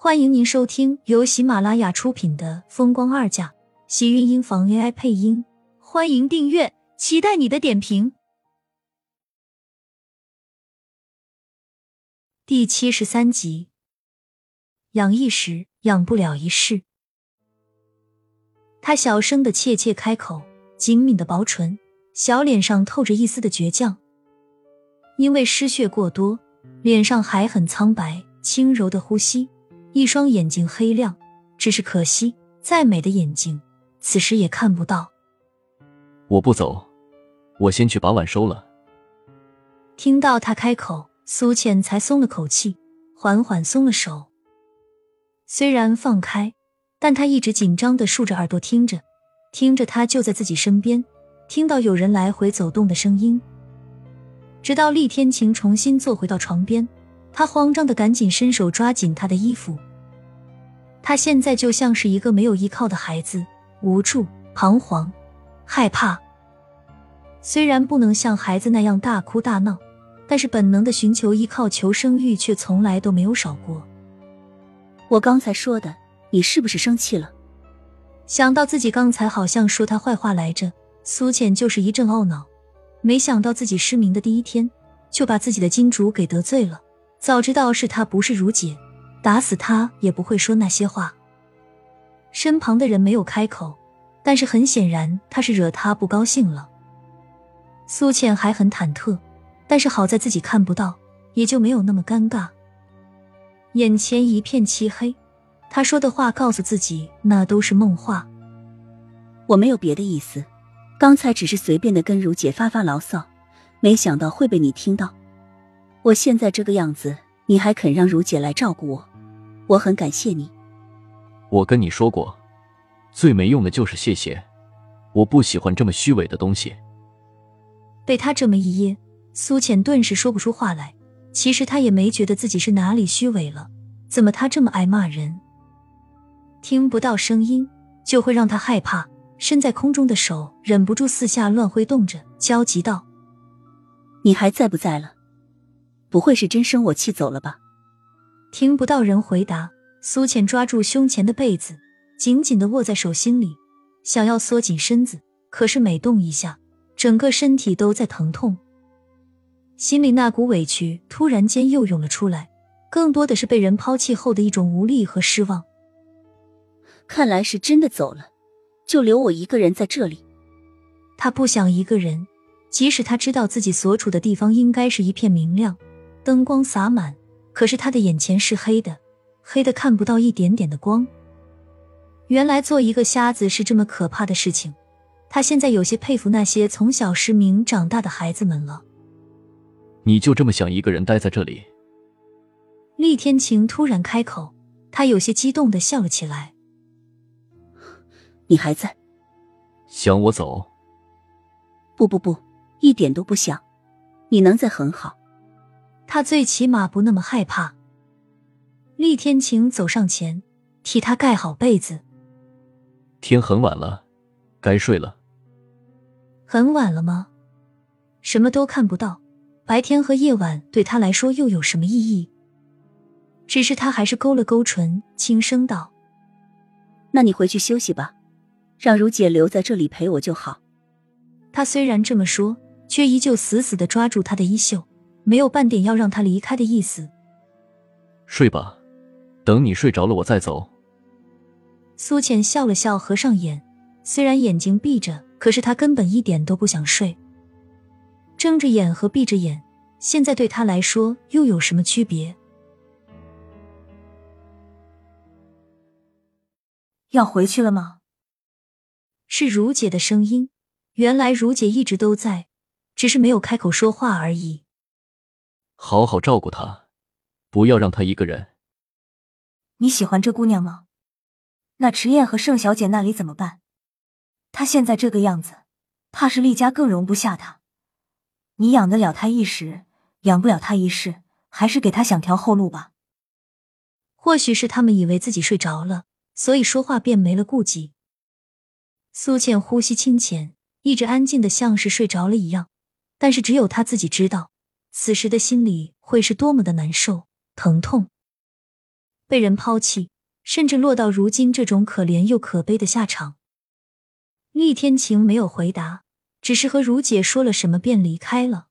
欢迎您收听由喜马拉雅出品的《风光二嫁》，喜运音房 AI 配音。欢迎订阅，期待你的点评。第七十三集，养一时，养不了一世。他小声的怯怯开口，紧抿的薄唇，小脸上透着一丝的倔强。因为失血过多，脸上还很苍白，轻柔的呼吸，一双眼睛黑亮。只是可惜，再美的眼睛，此时也看不到。我不走，我先去把碗收了。听到他开口，苏浅才松了口气，缓缓松了手。虽然放开，但他一直紧张的竖着耳朵听着，听着他就在自己身边，听到有人来回走动的声音。直到厉天晴重新坐回到床边，他慌张的赶紧伸手抓紧他的衣服。他现在就像是一个没有依靠的孩子，无助、彷徨、害怕。虽然不能像孩子那样大哭大闹，但是本能的寻求依靠、求生欲却从来都没有少过。我刚才说的，你是不是生气了？想到自己刚才好像说他坏话来着，苏浅就是一阵懊恼。没想到自己失明的第一天，就把自己的金主给得罪了。早知道是他不是如姐，打死他也不会说那些话。身旁的人没有开口，但是很显然他是惹他不高兴了。苏倩还很忐忑，但是好在自己看不到，也就没有那么尴尬。眼前一片漆黑，他说的话告诉自己那都是梦话。我没有别的意思。刚才只是随便的跟如姐发发牢骚，没想到会被你听到。我现在这个样子，你还肯让如姐来照顾我，我很感谢你。我跟你说过，最没用的就是谢谢。我不喜欢这么虚伪的东西。被他这么一噎，苏浅顿时说不出话来。其实他也没觉得自己是哪里虚伪了，怎么他这么爱骂人？听不到声音就会让他害怕。身在空中的手忍不住四下乱挥动着，焦急道：“你还在不在了？不会是真生我气走了吧？”听不到人回答，苏浅抓住胸前的被子，紧紧的握在手心里，想要缩紧身子，可是每动一下，整个身体都在疼痛。心里那股委屈突然间又涌了出来，更多的是被人抛弃后的一种无力和失望。看来是真的走了。就留我一个人在这里。他不想一个人，即使他知道自己所处的地方应该是一片明亮，灯光洒满，可是他的眼前是黑的，黑的看不到一点点的光。原来做一个瞎子是这么可怕的事情，他现在有些佩服那些从小失明长大的孩子们了。你就这么想一个人待在这里？厉天晴突然开口，他有些激动的笑了起来。你还在想我走？不不不，一点都不想。你能在很好。他最起码不那么害怕。厉天晴走上前，替他盖好被子。天很晚了，该睡了。很晚了吗？什么都看不到，白天和夜晚对他来说又有什么意义？只是他还是勾了勾唇，轻声道：“那你回去休息吧。”让如姐留在这里陪我就好。他虽然这么说，却依旧死死的抓住他的衣袖，没有半点要让他离开的意思。睡吧，等你睡着了，我再走。苏浅笑了笑，合上眼。虽然眼睛闭着，可是她根本一点都不想睡。睁着眼和闭着眼，现在对她来说又有什么区别？要回去了吗？是如姐的声音，原来如姐一直都在，只是没有开口说话而已。好好照顾她，不要让她一个人。你喜欢这姑娘吗？那迟燕和盛小姐那里怎么办？她现在这个样子，怕是厉家更容不下她。你养得了她一时，养不了她一世，还是给她想条后路吧。或许是他们以为自己睡着了，所以说话便没了顾忌。苏倩呼吸清浅，一直安静的像是睡着了一样，但是只有她自己知道，此时的心里会是多么的难受、疼痛。被人抛弃，甚至落到如今这种可怜又可悲的下场。厉天晴没有回答，只是和如姐说了什么便离开了。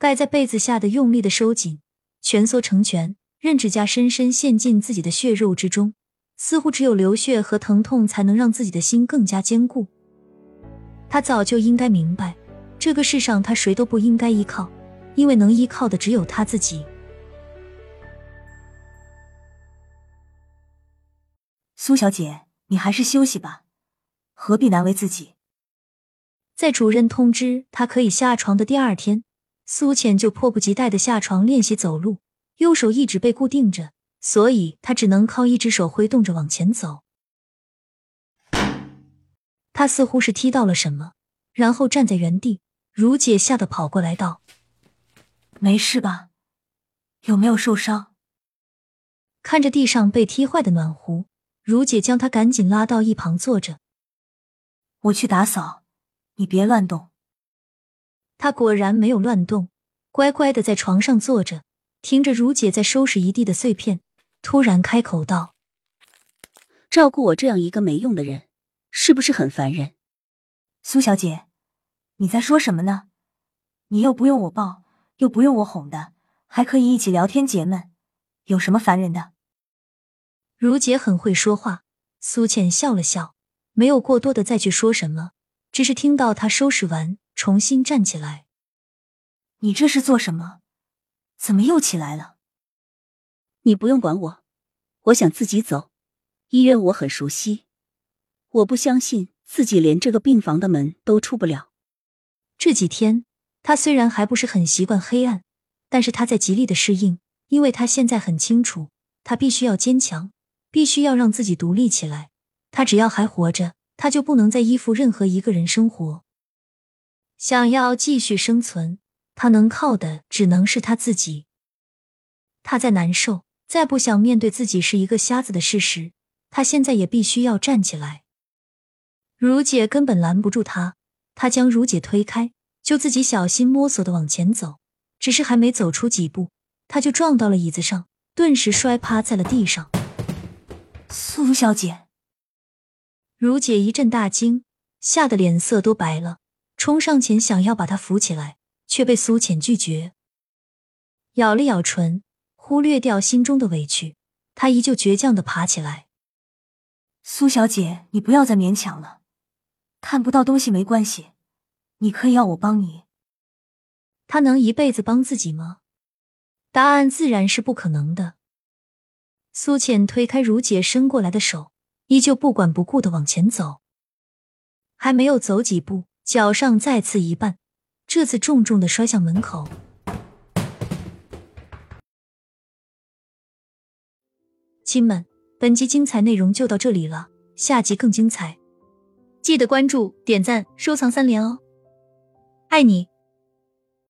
盖在被子下的用力的收紧，蜷缩成拳，任指甲深深陷进自己的血肉之中，似乎只有流血和疼痛才能让自己的心更加坚固。他早就应该明白，这个世上他谁都不应该依靠，因为能依靠的只有他自己。苏小姐，你还是休息吧，何必难为自己？在主任通知他可以下床的第二天，苏浅就迫不及待的下床练习走路，右手一直被固定着，所以他只能靠一只手挥动着往前走。他似乎是踢到了什么，然后站在原地。如姐吓得跑过来道：“没事吧？有没有受伤？”看着地上被踢坏的暖壶，如姐将他赶紧拉到一旁坐着。我去打扫，你别乱动。他果然没有乱动，乖乖的在床上坐着，听着如姐在收拾一地的碎片，突然开口道：“照顾我这样一个没用的人。”是不是很烦人，苏小姐？你在说什么呢？你又不用我抱，又不用我哄的，还可以一起聊天解闷，有什么烦人的？如姐很会说话，苏倩笑了笑，没有过多的再去说什么，只是听到她收拾完，重新站起来。你这是做什么？怎么又起来了？你不用管我，我想自己走。医院我很熟悉。我不相信自己连这个病房的门都出不了。这几天，他虽然还不是很习惯黑暗，但是他在极力的适应，因为他现在很清楚，他必须要坚强，必须要让自己独立起来。他只要还活着，他就不能再依附任何一个人生活。想要继续生存，他能靠的只能是他自己。他在难受，再不想面对自己是一个瞎子的事实，他现在也必须要站起来。如姐根本拦不住他，他将如姐推开，就自己小心摸索的往前走。只是还没走出几步，他就撞到了椅子上，顿时摔趴在了地上。苏小姐，如姐一阵大惊，吓得脸色都白了，冲上前想要把他扶起来，却被苏浅拒绝。咬了咬唇，忽略掉心中的委屈，他依旧倔强的爬起来。苏小姐，你不要再勉强了。看不到东西没关系，你可以要我帮你。他能一辈子帮自己吗？答案自然是不可能的。苏浅推开如姐伸过来的手，依旧不管不顾的往前走。还没有走几步，脚上再次一绊，这次重重的摔向门口。亲们，本集精彩内容就到这里了，下集更精彩。记得关注、点赞、收藏三连哦，爱你！